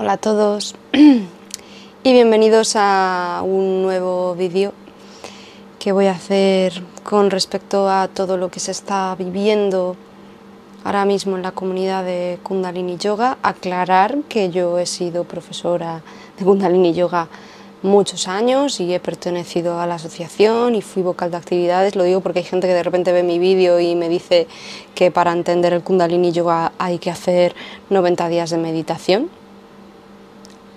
Hola a todos y bienvenidos a un nuevo vídeo que voy a hacer con respecto a todo lo que se está viviendo ahora mismo en la comunidad de Kundalini Yoga. Aclarar que yo he sido profesora de Kundalini Yoga muchos años y he pertenecido a la asociación y fui vocal de actividades. Lo digo porque hay gente que de repente ve mi vídeo y me dice que para entender el Kundalini Yoga hay que hacer 90 días de meditación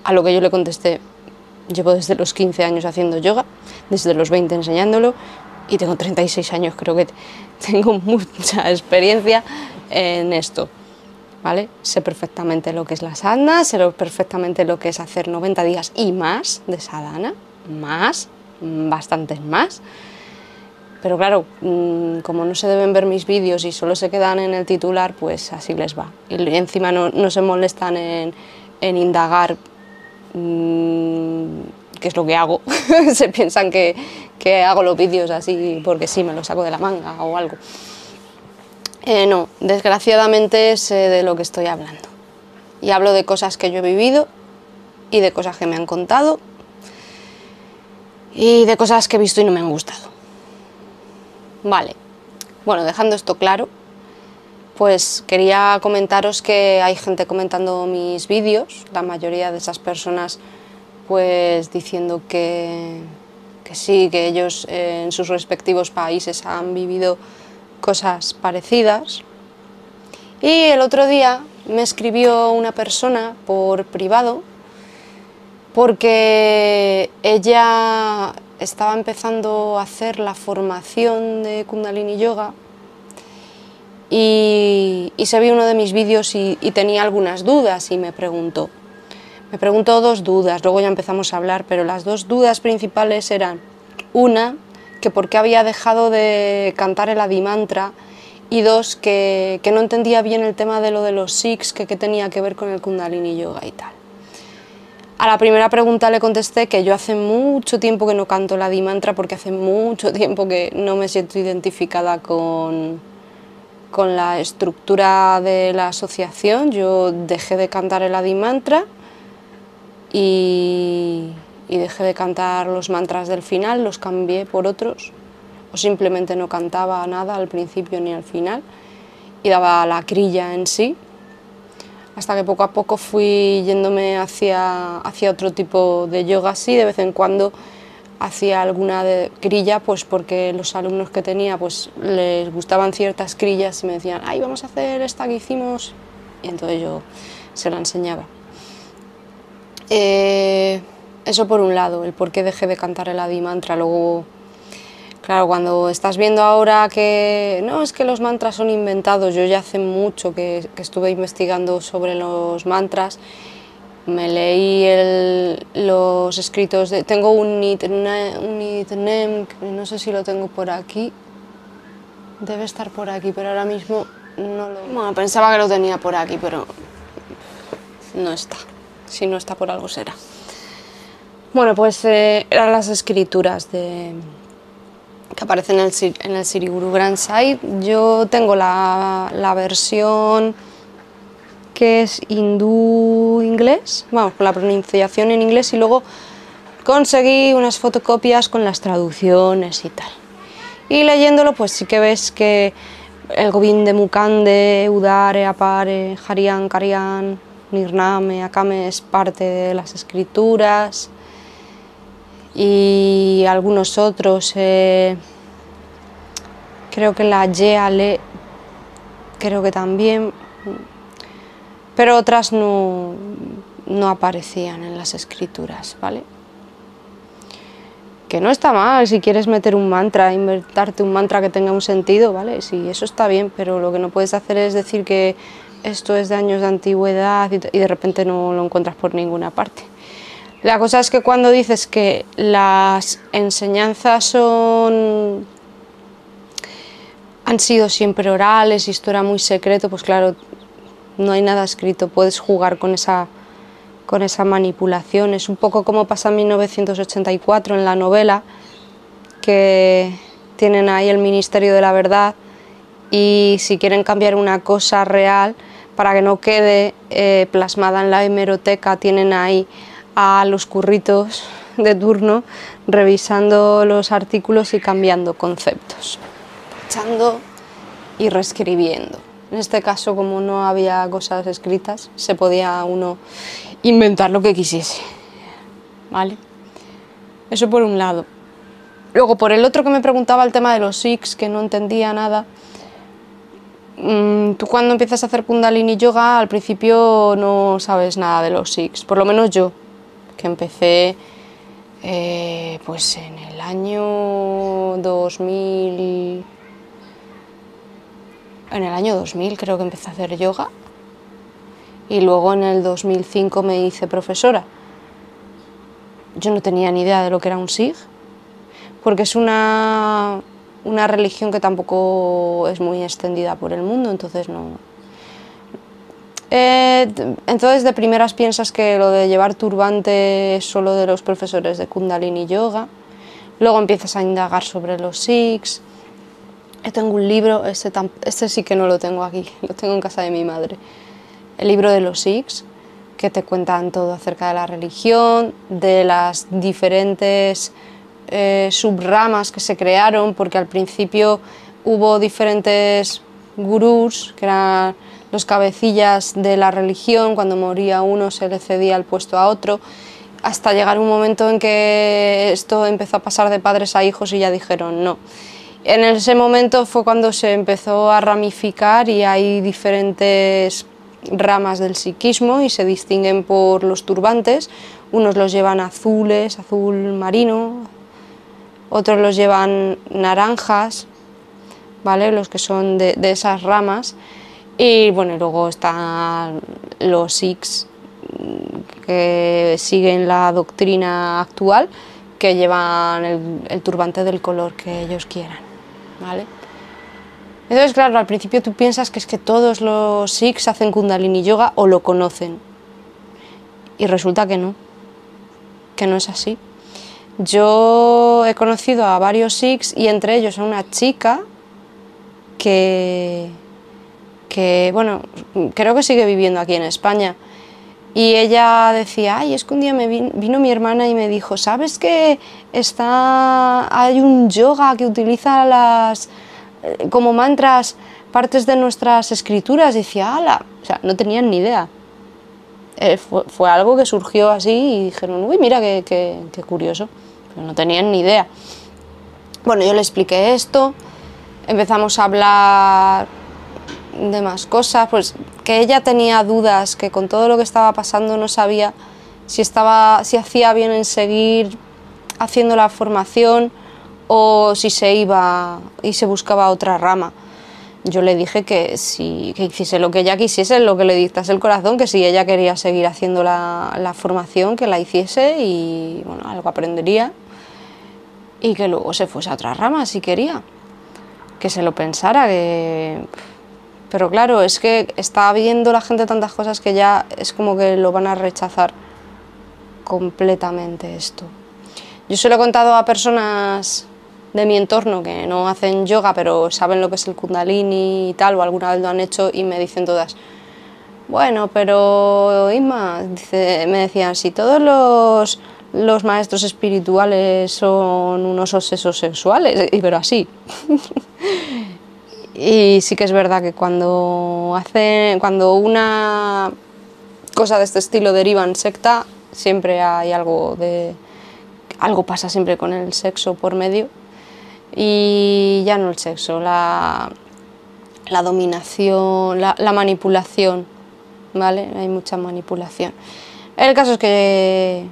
a lo que yo le contesté, llevo desde los 15 años haciendo yoga, desde los 20 enseñándolo y tengo 36 años, creo que tengo mucha experiencia en esto. ¿Vale? Sé perfectamente lo que es la sadhana, sé perfectamente lo que es hacer 90 días y más de sadhana, más, bastantes más. Pero claro, mm, como no se deben ver mis vídeos y solo se quedan en el titular, pues así les va. Y encima no, se molestan en, indagar que es lo que hago, se piensan que, que, hago los vídeos así porque sí, me los saco de la manga o algo. Eh, no, desgraciadamente sé de lo que estoy hablando. Y hablo de cosas que yo he vivido y de cosas que me han contado y de cosas que he visto y no me han gustado. Vale, bueno, dejando esto claro, pues quería comentaros que hay gente comentando mis vídeos, la mayoría de esas personas pues diciendo que, sí, que ellos en sus respectivos países han vivido cosas parecidas. Y el otro día me escribió una persona por privado porque ella estaba empezando a hacer la formación de Kundalini Yoga y, se vio uno de mis vídeos y, tenía algunas dudas y me preguntó. Me preguntó dos dudas, luego ya empezamos a hablar, pero las dos dudas principales eran, una, que por qué había dejado de cantar el Adimantra y dos, que, no entendía bien el tema de lo de los Sikhs, que qué tenía que ver con el Kundalini Yoga y tal. A la primera pregunta le contesté que yo hace mucho tiempo que no canto el Adimantra porque hace mucho tiempo que no me siento identificada con, con la estructura de la asociación. Yo dejé de cantar el Adi Mantra y, dejé de cantar los mantras del final, los cambié por otros, o simplemente no cantaba nada al principio ni al final y daba la crilla en sí, hasta que poco a poco fui yéndome hacia, hacia otro tipo de yoga así, de vez en cuando hacía alguna de grilla pues porque los alumnos que tenía pues les gustaban ciertas grillas y me decían, ay, vamos a hacer esta que hicimos y entonces yo se la enseñaba. Eh, eso por un lado, el por qué dejé de cantar el Adi Mantra, luego, claro, cuando estás viendo ahora que no, es que los mantras son inventados, yo ya hace mucho que estuve investigando sobre los mantras me leí los escritos de... Tengo un, nitnem, no sé si lo tengo por aquí. Debe estar por aquí, pero ahora mismo no lo... Bueno, pensaba que lo tenía por aquí, pero no está. Si no está por algo será. Bueno, pues eh, eran las escrituras de, que aparecen en el, en el Siriguru Grand Site. Yo tengo la, la versión que es hindú inglés, vamos, con la pronunciación en inglés y luego conseguí unas fotocopias con las traducciones y tal. Y leyéndolo pues sí que ves que el Govind Mukande, Udare, Apare, Harian, Karian, Nirname, Akame es parte de las escrituras y algunos otros, eh, creo que la Yeale, creo que también, pero otras no, no aparecían en las escrituras, ¿vale? Que no está mal si quieres meter un mantra, inventarte un mantra que tenga un sentido, ¿vale? Sí, eso está bien, pero lo que no puedes hacer es decir que esto es de años de antigüedad y de repente no lo encuentras por ninguna parte. La cosa es que cuando dices que las enseñanzas son han sido siempre orales y esto era muy secreto, pues claro, no hay nada escrito, puedes jugar con esa, con esa manipulación. Es un poco como pasa en 1984 en la novela, que tienen ahí el Ministerio de la Verdad y si quieren cambiar una cosa real, para que no quede eh, plasmada en la hemeroteca, tienen ahí a los curritos de turno revisando los artículos y cambiando conceptos, echando y reescribiendo. En este caso, como no había cosas escritas, se podía uno inventar lo que quisiese. ¿Vale? Eso por un lado. Luego, por el otro que me preguntaba el tema de los Sikhs, que no entendía nada, mm, tú cuando empiezas a hacer Kundalini Yoga, al principio no sabes nada de los Sikhs, por lo menos yo, que empecé eh, pues en el año 2000, en el año 2000 creo que empecé a hacer yoga. Y luego en el 2005 me hice profesora. Yo no tenía ni idea de lo que era un Sikh, porque es una, una religión que tampoco es muy extendida por el mundo, entonces no... Eh, entonces de primeras piensas que lo de llevar turbante es solo de los profesores de Kundalini Yoga, luego empiezas a indagar sobre los yo tengo un libro, este, este sí que no lo tengo aquí, lo tengo en casa de mi madre, el libro de los Sikhs, que te cuentan todo acerca de la religión, de las diferentes eh, subramas que se crearon, porque al principio hubo diferentes gurús, que eran los cabecillas de la religión, cuando moría uno se le cedía el puesto a otro, hasta llegar un momento en que esto empezó a pasar de padres a hijos y ya dijeron no. En ese momento fue cuando se empezó a ramificar y hay diferentes ramas del psiquismo y se distinguen por los turbantes. Unos los llevan azules, azul marino, otros los llevan naranjas, ¿vale? los que son de, esas ramas. Y bueno, luego están los Sikhs que siguen la doctrina actual, que llevan el turbante del color que ellos quieran. ¿Vale? Entonces, claro, al principio tú piensas que es que todos los Sikhs hacen Kundalini Yoga o lo conocen. Y resulta que no, que no es así. Yo he conocido a varios Sikhs y entre ellos a una chica que, que, bueno, creo que sigue viviendo aquí en España. Y ella decía, ay, es que un día me vino, mi hermana y me dijo, ¿sabes que está, hay un yoga que utiliza las, eh, como mantras partes de nuestras escrituras? Y decía, ala, o sea, no tenían ni idea. Eh, fue, algo que surgió así y dijeron, uy, mira qué, qué curioso, pero no tenían ni idea. Bueno, yo le expliqué esto, empezamos a hablar de más cosas, pues que ella tenía dudas, que con todo lo que estaba pasando no sabía si, estaba, si hacía bien en seguir haciendo la formación o si se iba y se buscaba otra rama. Yo le dije que si que hiciese lo que ella quisiese, lo que le dictase el corazón, que si ella quería seguir haciendo la, la formación, que la hiciese y bueno, algo aprendería y que luego se fuese a otra rama si quería, que se lo pensara, que pero claro, es que está viendo la gente tantas cosas que ya es como que lo van a rechazar completamente esto. Yo se lo he contado a personas de mi entorno que no hacen yoga, pero saben lo que es el kundalini y tal, o alguna vez lo han hecho y me dicen todas, bueno, pero Isma, me decían, si todos los, los maestros espirituales son unos obsesos sexuales, y pero así. Y sí que es verdad que cuando, hace, cuando una cosa de este estilo deriva en secta, siempre hay algo de... algo pasa siempre con el sexo por medio. Y ya no el sexo, la, la dominación, la, la manipulación, ¿vale? Hay mucha manipulación. El caso es que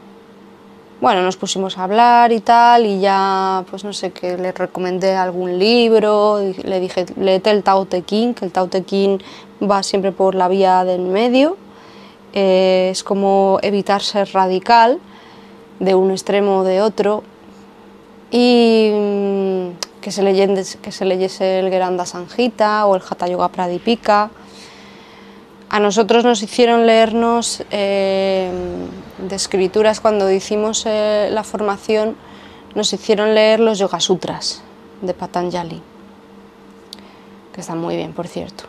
bueno, nos pusimos a hablar y tal, y ya, pues no sé, que le recomendé algún libro, le dije, léete el Tao Te que el Tao Te va siempre por la vía del medio, eh, es como evitar ser radical de un extremo o de otro, y mm, que, se leyese, que se leyese el Geranda Sanjita o el Hatha Yoga Pradipika, a nosotros nos hicieron leernos eh, de escrituras cuando hicimos eh, la formación, nos hicieron leer los Yoga Sutras de Patanjali, que están muy bien, por cierto.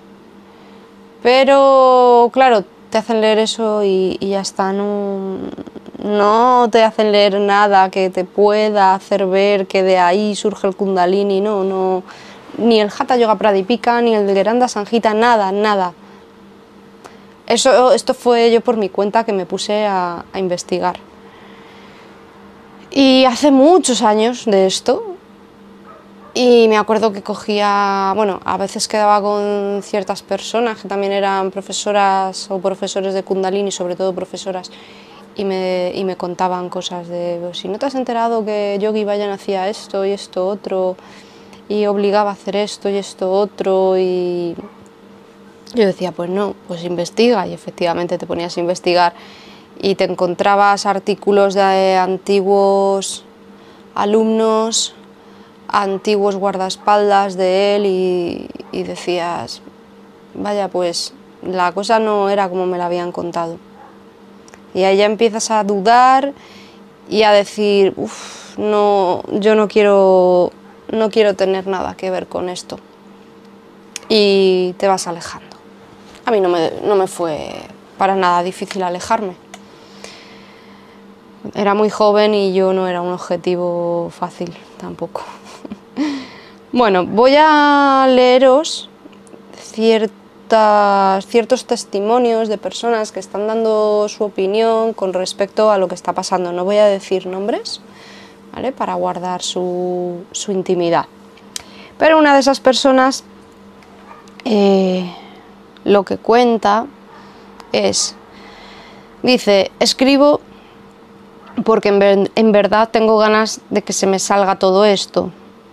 Pero claro, te hacen leer eso y, ya está, no, no te hacen leer nada que te pueda hacer ver que de ahí surge el kundalini, no, no, ni el Hatha Yoga Pradipika, ni el de Geranda Sanjita, nada, nada. Eso, esto fue yo por mi cuenta que me puse a, investigar. Y hace muchos años de esto, y me acuerdo que cogía, bueno, a veces quedaba con ciertas personas que también eran profesoras o profesores de Kundalini, sobre todo profesoras, y me, y me contaban cosas de, pues, si no te has enterado que Yogi Vayan hacía esto y esto otro, y obligaba a hacer esto y esto otro, y yo decía, pues no, pues investiga, y efectivamente te ponías a investigar y te encontrabas artículos de antiguos alumnos antiguos guardaespaldas de él y, decías, vaya, pues la cosa no era como me la habían contado. Y ahí ya empiezas a dudar y a decir, uff, no, yo no quiero, no quiero tener nada que ver con esto. Y te vas alejando. A mí no me, no me fue para nada difícil alejarme. Era muy joven y yo no era un objetivo fácil tampoco. Bueno, voy a leeros ciertos testimonios de personas que están dando su opinión con respecto a lo que está pasando. No voy a decir nombres, ¿vale? Para guardar su, intimidad. Pero una de esas personas eh, lo que cuenta es, dice, escribo porque en verdad tengo ganas de que se me salga todo esto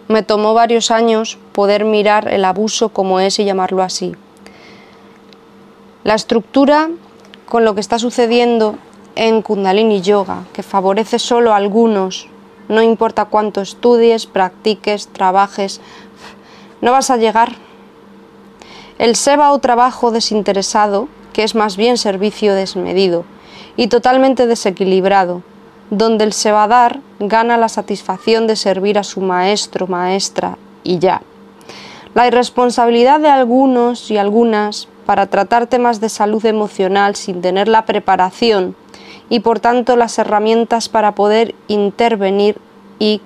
me tomó varios años poder mirar el abuso como es y llamarlo así. La estructura con lo que está sucediendo en Kundalini Yoga, que favorece solo a algunos, no importa cuánto estudies, practiques, trabajes, no vas a llegar. El Seba o trabajo desinteresado, que es más bien servicio desmedido y totalmente desequilibrado, donde el sebadar gana la satisfacción de servir a su maestro, maestra y ya. La irresponsabilidad de algunos y algunas para tratar temas de salud emocional sin tener la preparación y por tanto las herramientas para poder intervenir y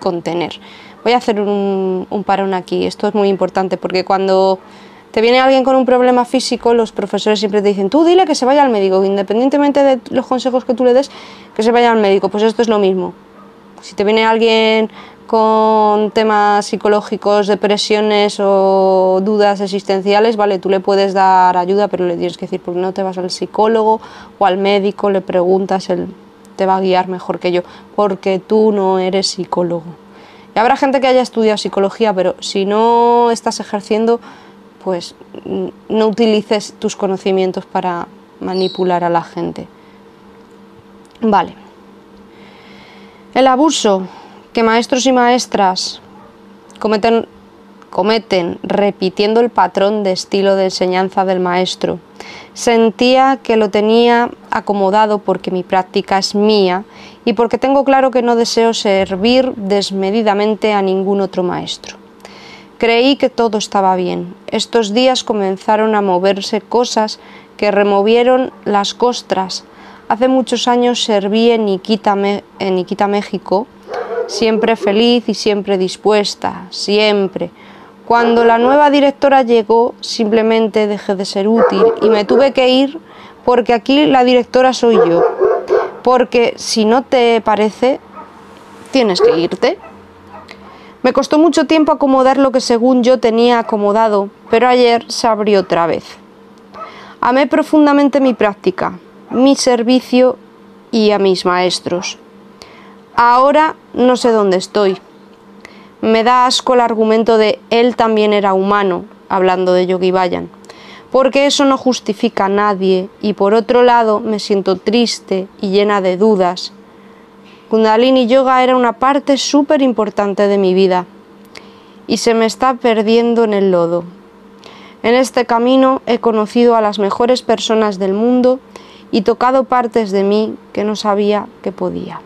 contener. Voy a hacer un, un parón aquí, esto es muy importante porque cuando te viene alguien con un problema físico, los profesores siempre te dicen, tú dile que se vaya al médico, independientemente de los consejos que tú le des, que se vaya al médico. Pues esto es lo mismo. Si te viene alguien con temas psicológicos, depresiones o dudas existenciales, vale, tú le puedes dar ayuda, pero le tienes que decir, ¿por qué no te vas al psicólogo o al médico? Le preguntas, él te va a guiar mejor que yo, porque tú no eres psicólogo. Y habrá gente que haya estudiado psicología, pero si no estás ejerciendo, pues no utilices tus conocimientos para manipular a la gente. Vale. El abuso que maestros y maestras cometen, cometen repitiendo el patrón de estilo de enseñanza del maestro. Sentía que lo tenía acomodado porque mi práctica es mía y porque tengo claro que no deseo servir desmedidamente a ningún otro maestro. Creí que todo estaba bien. Estos días comenzaron a moverse cosas que removieron las costras. Hace muchos años serví en Iquita, en Iquita, México, siempre feliz y siempre dispuesta, siempre. Cuando la nueva directora llegó, simplemente dejé de ser útil y me tuve que ir porque aquí la directora soy yo. Porque si no te parece, tienes que irte. Me costó mucho tiempo acomodar lo que según yo tenía acomodado, pero ayer se abrió otra vez. Amé profundamente mi práctica, mi servicio y a mis maestros. Ahora no sé dónde estoy. Me da asco el argumento de él también era humano, hablando de Yogi Bayan, porque eso no justifica a nadie y por otro lado me siento triste y llena de dudas Kundalini Yoga era una parte súper importante de mi vida y se me está perdiendo en el lodo. En este camino he conocido a las mejores personas del mundo y tocado partes de mí que no sabía que podía.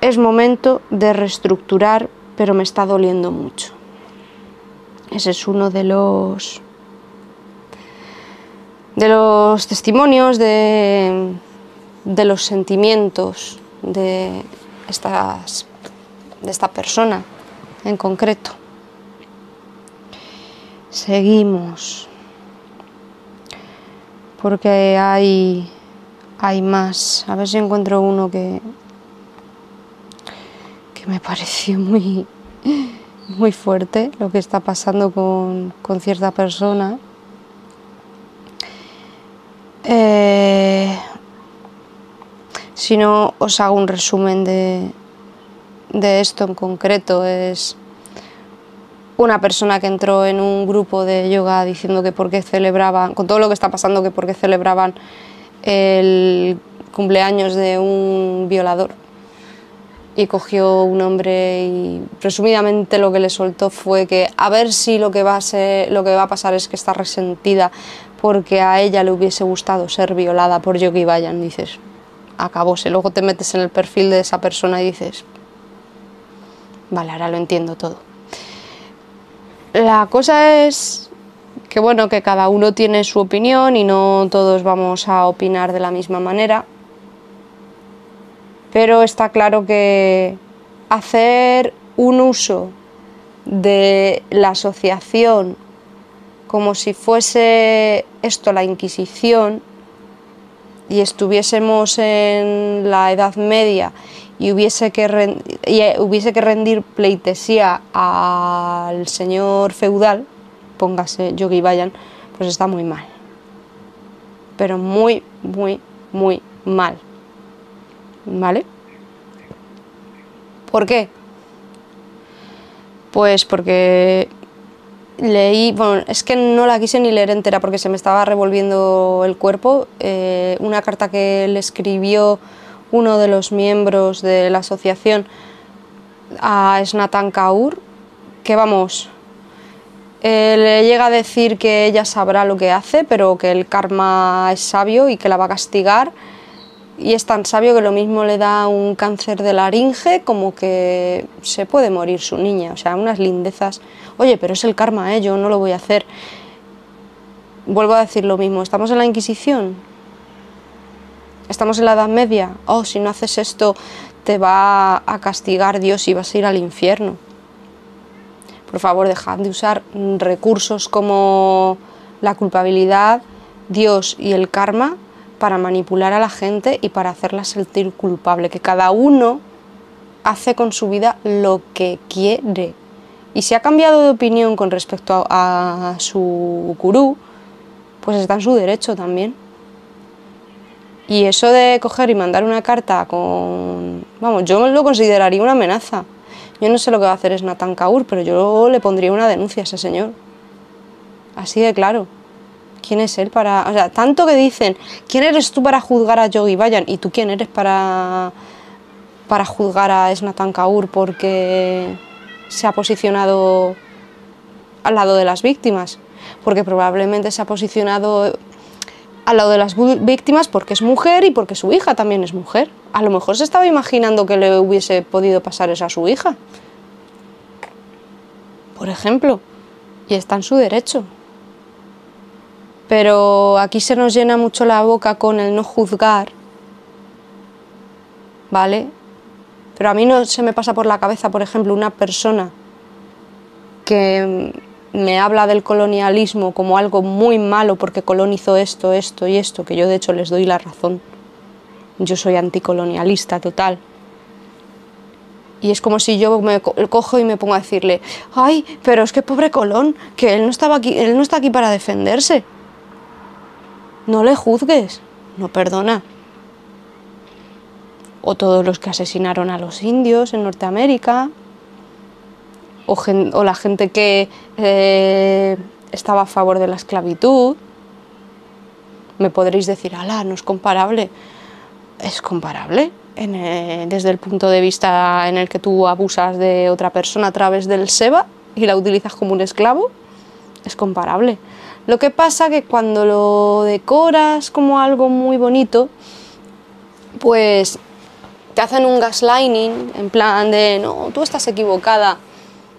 Es momento de reestructurar, pero me está doliendo mucho. Ese es uno de los de los testimonios, de, de los sentimientos de, estas, de esta persona en concreto. Seguimos, porque hay, hay más. A ver si encuentro uno que, que me pareció muy, muy fuerte lo que está pasando con, con cierta persona. Eh, si no os hago un resumen de, esto en concreto, es una persona que entró en un grupo de yoga diciendo que porque celebraban, con todo lo que está pasando, que porque celebraban el cumpleaños de un violador. Y cogió un hombre y resumidamente lo que le soltó fue que a ver si lo que va a ser, lo que va a pasar es que está resentida porque a ella le hubiese gustado ser violada por Yogi Bayan, dices, acabóse, luego te metes en el perfil de esa persona y dices, vale, ahora lo entiendo todo. La cosa es que bueno, que cada uno tiene su opinión y no todos vamos a opinar de la misma manera. Pero está claro que hacer un uso de la asociación como si fuese esto la Inquisición y estuviésemos en la Edad Media y hubiese que, eh, hubiese que rendir pleitesía al señor feudal, póngase Yogi Bayan, pues está muy mal. Pero muy, muy, muy mal. ¿Vale? ¿Por qué? Pues porque leí, bueno, es que no la quise ni leer entera porque se me estaba revolviendo el cuerpo, eh, una carta que le escribió uno de los miembros de la asociación a Snatan Kaur, que vamos, eh, le llega a decir que ella sabrá lo que hace, pero que el karma es sabio y que la va a castigar. Y es tan sabio que lo mismo le da un cáncer de laringe como que se puede morir su niña. O sea, unas lindezas. Oye, pero es el karma, ¿eh? yo no lo voy a hacer. Vuelvo a decir lo mismo, ¿estamos en la Inquisición? estamos en la Edad Media, oh, si no haces esto te va a castigar Dios y vas a ir al infierno. Por favor, dejad de usar recursos como la culpabilidad, Dios y el karma para manipular a la gente y para hacerla sentir culpable, que cada uno hace con su vida lo que quiere. Y si ha cambiado de opinión con respecto a, su gurú, pues está en su derecho también. Y eso de coger y mandar una carta con... Vamos, yo lo consideraría una amenaza. Yo no sé lo que va a hacer es Nathan Kaur, pero yo le pondría una denuncia a ese señor. Así de claro. ¿Quién es él para...? O sea, tanto que dicen, ¿quién eres tú para juzgar a Yogi Bayan? ¿Y tú quién eres para, para juzgar a Snatan Kaur porque se ha posicionado al lado de las víctimas? Porque probablemente se ha posicionado al lado de las víctimas porque es mujer y porque su hija también es mujer. A lo mejor se estaba imaginando que le hubiese podido pasar eso a su hija. Por ejemplo, y está en su derecho. Pero aquí se nos llena mucho la boca con el no juzgar, ¿vale? Pero a mí no se me pasa por la cabeza, por ejemplo, una persona que me habla del colonialismo como algo muy malo porque colonizó esto, esto y esto, que yo de hecho les doy la razón. Yo soy anticolonialista total. Y es como si yo me cojo y me pongo a decirle, ay, pero es que pobre Colón, que él no, estaba aquí, él no está aquí para defenderse. No le juzgues, no perdona. O todos los que asesinaron a los indios en Norteamérica, o, la gente que eh, estaba a favor de la esclavitud. Me podréis decir, ala, no es comparable. Es comparable eh, desde el punto de vista en el que tú abusas de otra persona a través del SEBA y la utilizas como un esclavo. Es comparable. Lo que pasa que cuando lo decoras como algo muy bonito, pues te hacen un gaslighting en plan de, no, tú estás equivocada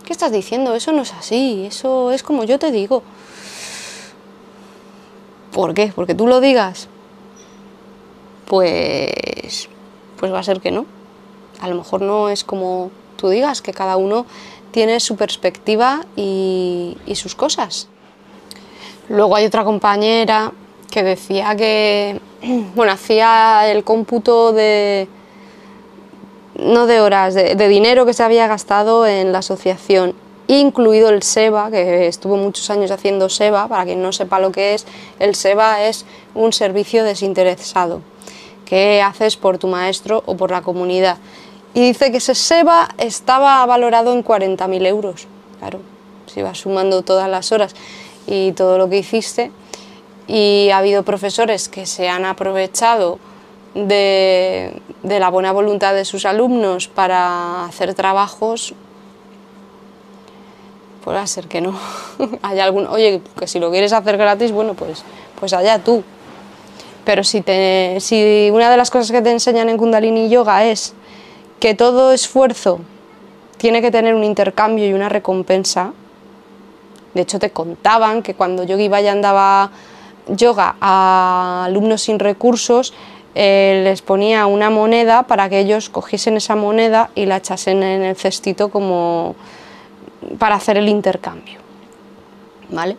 ¿Qué estás diciendo? Eso no es así, eso es como yo te digo. ¿Por qué? ¿Porque tú lo digas? Pues, pues va a ser que no. A lo mejor no es como tú digas, que cada uno tiene su perspectiva y sus cosas. Luego hay otra compañera que decía que, bueno, hacía el cómputo de, no de horas, de, dinero que se había gastado en la asociación, incluido el SEBA, que estuvo muchos años haciendo SEBA, para quien no sepa lo que es, el SEBA es un servicio desinteresado que haces por tu maestro o por la comunidad. Y dice que ese SEBA estaba valorado en 40.000 euros. Claro, si vas sumando todas las horas y todo lo que hiciste. Y ha habido profesores que se han aprovechado de, la buena voluntad de sus alumnos para hacer trabajos, puede ser que no. Hay algún, oye, que si lo quieres hacer gratis, bueno, pues, pues allá tú. Pero si, te, si una de las cosas que te enseñan en Kundalini Yoga es que todo esfuerzo tiene que tener un intercambio y una recompensa, de hecho te contaban que cuando Yogi Vayan daba yoga a alumnos sin recursos, eh, les ponía una moneda para que ellos cogiesen esa moneda y la echasen en el cestito como para hacer el intercambio. ¿Vale?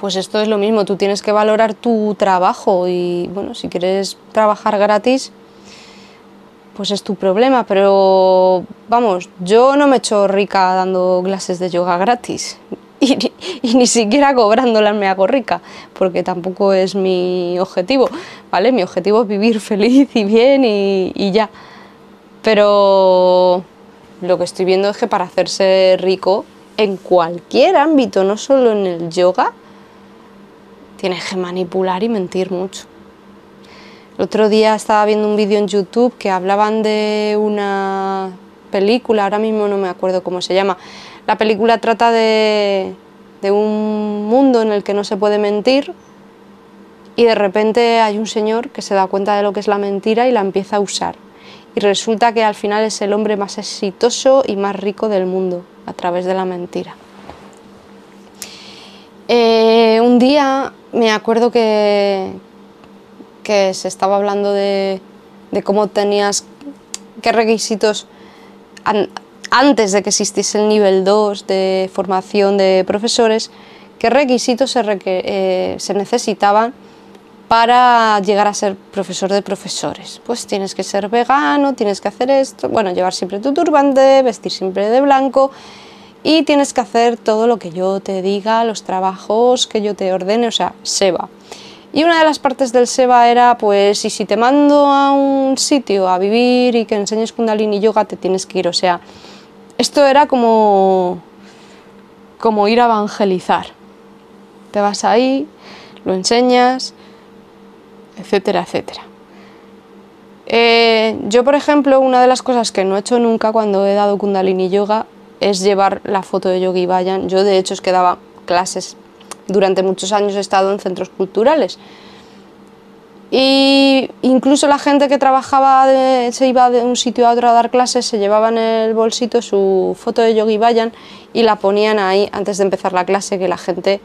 Pues esto es lo mismo, tú tienes que valorar tu trabajo y bueno, si quieres trabajar gratis, pues es tu problema, pero vamos, yo no me echo rica dando clases de yoga gratis, y, ni siquiera cobrándolas me hago rica, porque tampoco es mi objetivo, ¿vale? Mi objetivo es vivir feliz y bien y, ya. Pero lo que estoy viendo es que para hacerse rico en cualquier ámbito, no solo en el yoga, tienes que manipular y mentir mucho. El otro día estaba viendo un vídeo en YouTube que hablaban de una película, ahora mismo no me acuerdo cómo se llama, la película trata de, un mundo en el que no se puede mentir y de repente hay un señor que se da cuenta de lo que es la mentira y la empieza a usar. Y resulta que al final es el hombre más exitoso y más rico del mundo a través de la mentira. Eh, un día me acuerdo que, que se estaba hablando de, de cómo tenías, qué requisitos antes de que existiese el nivel 2 de formación de profesores, qué requisitos se, eh, se necesitaban para llegar a ser profesor de profesores. Pues tienes que ser vegano, tienes que hacer esto, bueno, llevar siempre tu turbante, vestir siempre de blanco y tienes que hacer todo lo que yo te diga, los trabajos que yo te ordene, o sea, SEBA. Y una de las partes del SEBA era, pues, y si te mando a un sitio a vivir y que enseñes Kundalini Yoga, te tienes que ir, o sea, esto era como, como ir a evangelizar. Te vas ahí, lo enseñas, etcétera, etcétera. Eh, yo, por ejemplo, una de las cosas que no he hecho nunca cuando he dado Kundalini Yoga es llevar la foto de Yogi Bayan. Yo, de hecho, es que daba clases durante muchos años, he estado en centros culturales. Y incluso la gente que trabajaba, se iba de un sitio a otro a dar clases, se llevaba en el bolsito su foto de Yogi Bayan y la ponían ahí antes de empezar la clase, que la gente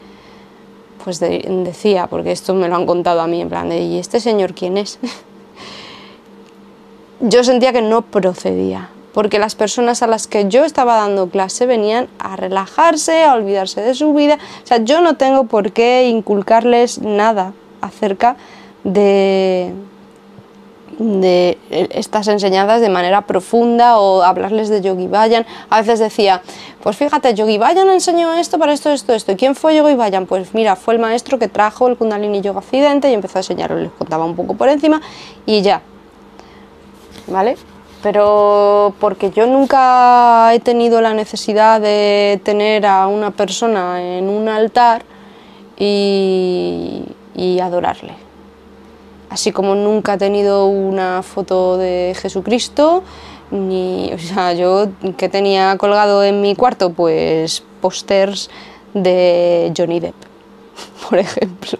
pues decía, porque esto me lo han contado a mí, en plan ¿y este señor quién es? yo sentía que no procedía, porque las personas a las que yo estaba dando clase venían a relajarse, a olvidarse de su vida, o sea, yo no tengo por qué inculcarles nada acerca de, estas enseñanzas de manera profunda o hablarles de Yogi Bayan. A veces decía, pues fíjate, Yogi Bayan enseñó esto para esto, esto, esto. ¿Y quién fue Yogi Bayan? Pues mira, fue el maestro que trajo el Kundalini Yoga Occidente y empezó a enseñarlo, les contaba un poco por encima y ya. ¿Vale? Pero porque yo nunca he tenido la necesidad de tener a una persona en un altar y, y adorarle. Así como nunca he tenido una foto de Jesucristo, ni, o sea, yo que tenía colgado en mi cuarto, pues pósters de Johnny Depp, por ejemplo,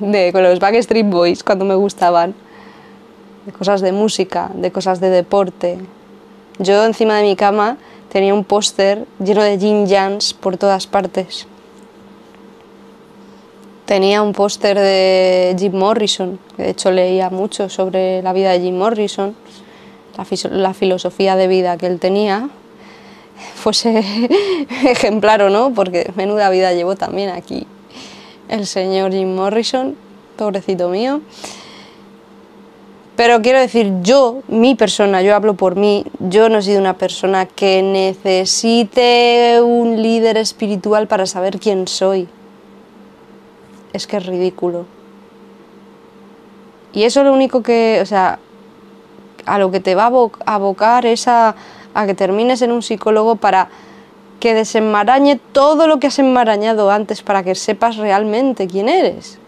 de, con los Backstreet Boys cuando me gustaban, de cosas de música, de cosas de deporte. Yo encima de mi cama tenía un póster lleno de Jin Jans por todas partes. tenía un póster de Jim Morrison, de hecho leía mucho sobre la vida de Jim Morrison, la, filosofía de vida que él tenía, fuese ejemplar o no, porque menuda vida llevó también aquí el señor Jim Morrison, pobrecito mío. Pero quiero decir, yo, mi persona, yo hablo por mí, yo no he sido una persona que necesite un líder espiritual para saber quién soy. Es que es ridículo. Y eso lo único que, o sea, a lo que te va a abocar es a, a que termines en un psicólogo para que desenmarañe todo lo que has enmarañado antes para que sepas realmente quién eres.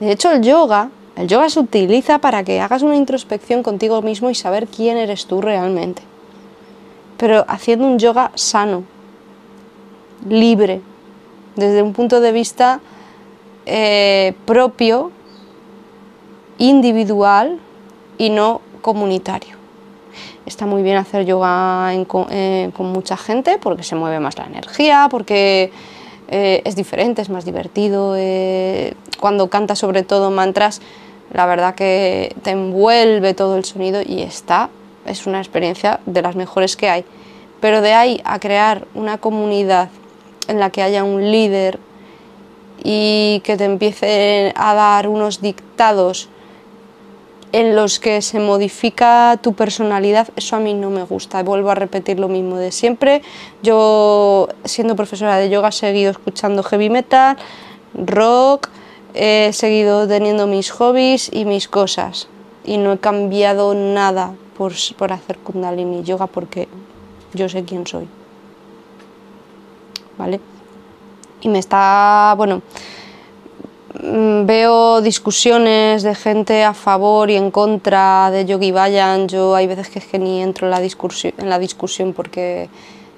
De hecho, el yoga el yoga se utiliza para que hagas una introspección contigo mismo y saber quién eres tú realmente. Pero haciendo un yoga sano, libre, desde un punto de vista eh, propio, individual y no comunitario. Está muy bien hacer yoga eh, con mucha gente porque se mueve más la energía, porque eh, es diferente, es más divertido. cuando cantas sobre todo mantras, la verdad que te envuelve todo el sonido y está, es una experiencia de las mejores que hay. Pero de ahí a crear una comunidad en la que haya un líder y que te empiece a dar unos dictados en los que se modifica tu personalidad, eso a mí no me gusta. Vuelvo a repetir lo mismo de siempre. Yo, siendo profesora de yoga, he seguido escuchando heavy metal, rock, he seguido teniendo mis hobbies y mis cosas y no he cambiado nada por, por hacer kundalini yoga porque yo sé quién soy. ¿Vale? Y me está, bueno, mm, veo discusiones de gente a favor y en contra de Yogi Bayan. Yo hay veces que es que ni entro en la discusión, en la discusión porque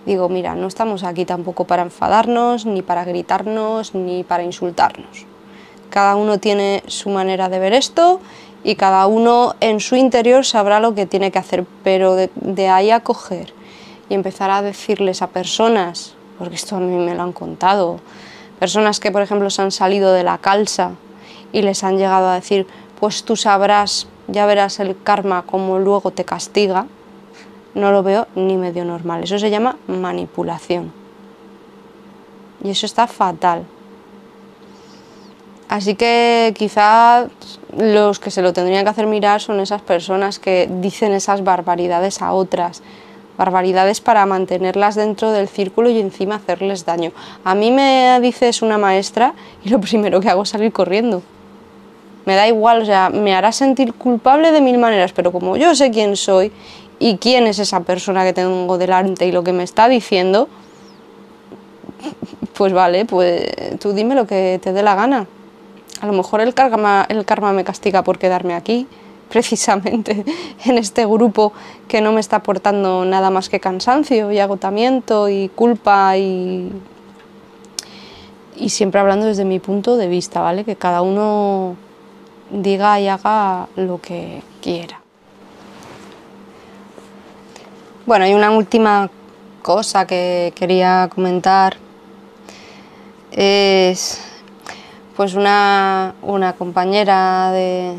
digo, mira, no estamos aquí tampoco para enfadarnos, ni para gritarnos, ni para insultarnos. Cada uno tiene su manera de ver esto y cada uno en su interior sabrá lo que tiene que hacer, pero de, ahí a coger y empezar a decirles a personas, porque esto a mí me lo han contado, personas que por ejemplo se han salido de la calza y les han llegado a decir, pues tú sabrás, ya verás el karma como luego te castiga, no lo veo ni medio normal. Eso se llama manipulación. Y eso está fatal. Así que quizá los que se lo tendrían que hacer mirar son esas personas que dicen esas barbaridades a otras, barbaridades para mantenerlas dentro del círculo y encima hacerles daño. A mí me dices una maestra y lo primero que hago es salir corriendo. Me da igual, o sea, me hará sentir culpable de mil maneras, pero como yo sé quién soy y quién es esa persona que tengo delante y lo que me está diciendo, pues vale, pues tú dime lo que te dé la gana a lo mejor el karma, el karma me castiga por quedarme aquí, precisamente en este grupo que no me está aportando nada más que cansancio y agotamiento y culpa y, y siempre hablando desde mi punto de vista, ¿vale? Que cada uno diga y haga lo que quiera. Bueno, hay una última cosa que quería comentar. Es pues una, compañera de,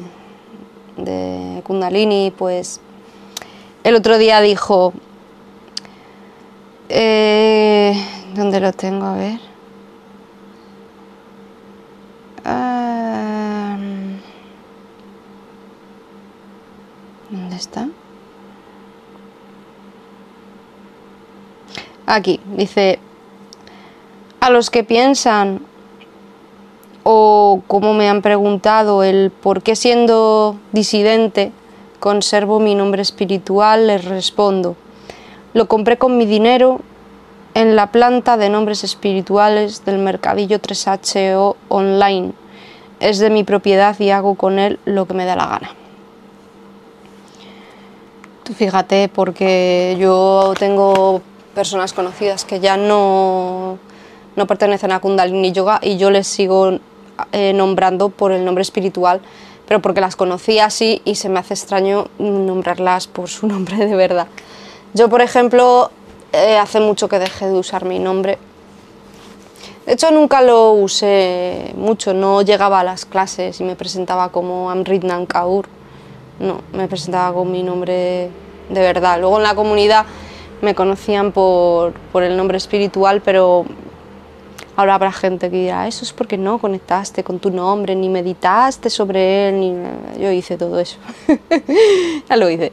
Kundalini, pues el otro día dijo, eh, ¿dónde lo tengo? A ver. Ah, ¿Dónde está? Aquí, dice, a los que piensan o como me han preguntado el por qué siendo disidente conservo mi nombre espiritual, les respondo, lo compré con mi dinero en la planta de nombres espirituales del mercadillo 3HO online. Es de mi propiedad y hago con él lo que me da la gana. Tú fíjate, porque yo tengo personas conocidas que ya no, no pertenecen a Kundalini Yoga y yo les sigo eh, nombrando por el nombre espiritual, pero porque las conocía así y se me hace extraño nombrarlas por su nombre de verdad. Yo, por ejemplo, eh, hace mucho que dejé de usar mi nombre. De hecho, nunca lo usé mucho, no llegaba a las clases y me presentaba como Amritnan Kaur. No, me presentaba con mi nombre de verdad. Luego en la comunidad me conocían por, por el nombre espiritual, pero ahora habrá gente que dirá, eso es porque no conectaste con tu nombre, ni meditaste sobre él, ni... yo hice todo eso, ya lo hice.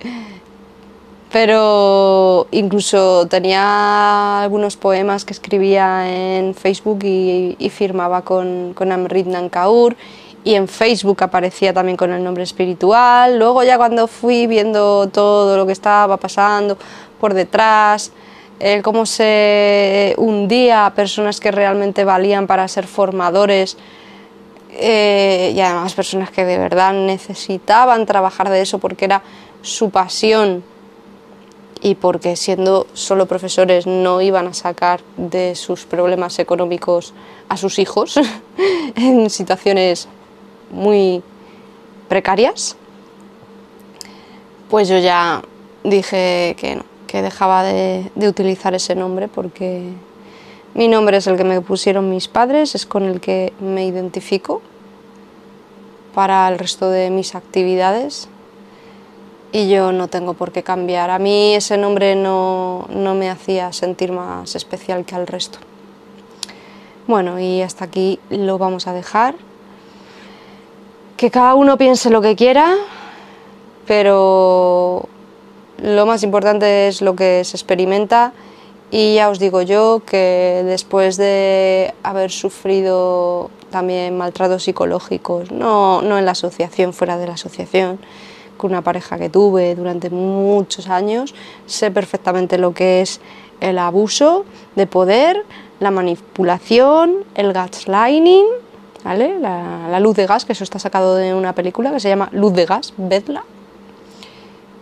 Pero incluso tenía algunos poemas que escribía en Facebook y, firmaba con, con Amrit Nankaur. Y en Facebook aparecía también con el nombre espiritual. Luego ya cuando fui viendo todo lo que estaba pasando por detrás, el cómo se hundía a personas que realmente valían para ser formadores eh, y además personas que de verdad necesitaban trabajar de eso porque era su pasión y porque siendo solo profesores no iban a sacar de sus problemas económicos a sus hijos en situaciones muy precarias, pues yo ya dije que no, que dejaba de, utilizar ese nombre porque mi nombre es el que me pusieron mis padres, es con el que me identifico para el resto de mis actividades y yo no tengo por qué cambiar. A mí ese nombre no, no, me hacía sentir más especial que al resto. Bueno, y hasta aquí lo vamos a dejar. Que cada uno piense lo que quiera, pero lo más importante es lo que se experimenta y ya os digo yo que después de haber sufrido también maltratos psicológicos, no, no en la asociación, fuera de la asociación, con una pareja que tuve durante muchos años, sé perfectamente lo que es el abuso de poder, la manipulación, el gaslighting, ¿vale? la, luz de gas, que eso está sacado de una película que se llama Luz de gas, vedla,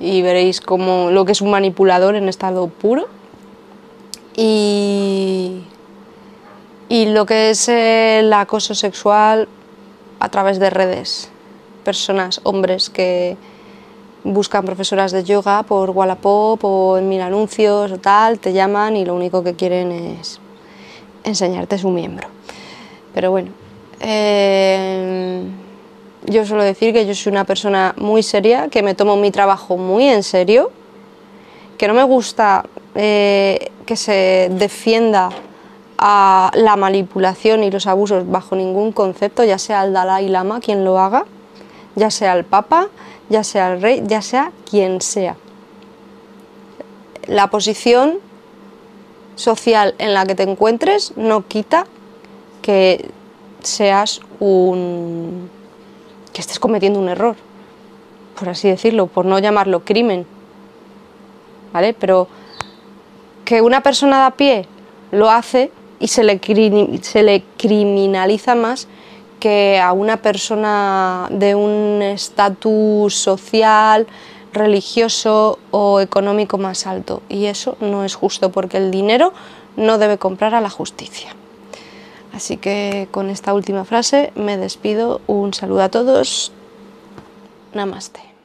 y veréis como lo que es un manipulador en estado puro. Y, y lo que es el acoso sexual a través de redes, personas, hombres que, buscan profesoras de yoga por Wallapop o en mil anuncios o tal, te llaman y lo único que quieren es enseñarte su miembro. Pero bueno, eh, yo suelo decir que yo soy una persona muy seria, que me tomo mi trabajo muy en serio, que no me gusta eh, que se defienda a la manipulación y los abusos bajo ningún concepto, ya sea el Dalai Lama quien lo haga, ya sea el Papa, ya sea el rey, ya sea quien sea. La posición social en la que te encuentres no quita que seas un... que estés cometiendo un error, por así decirlo, por no llamarlo crimen. ¿Vale? Pero que una persona de a pie lo hace y se le, se le criminaliza más que a una persona de un estatus social, religioso o económico más alto. Y eso no es justo porque el dinero no debe comprar a la justicia. Así que con esta última frase me despido. Un saludo a todos. Namaste.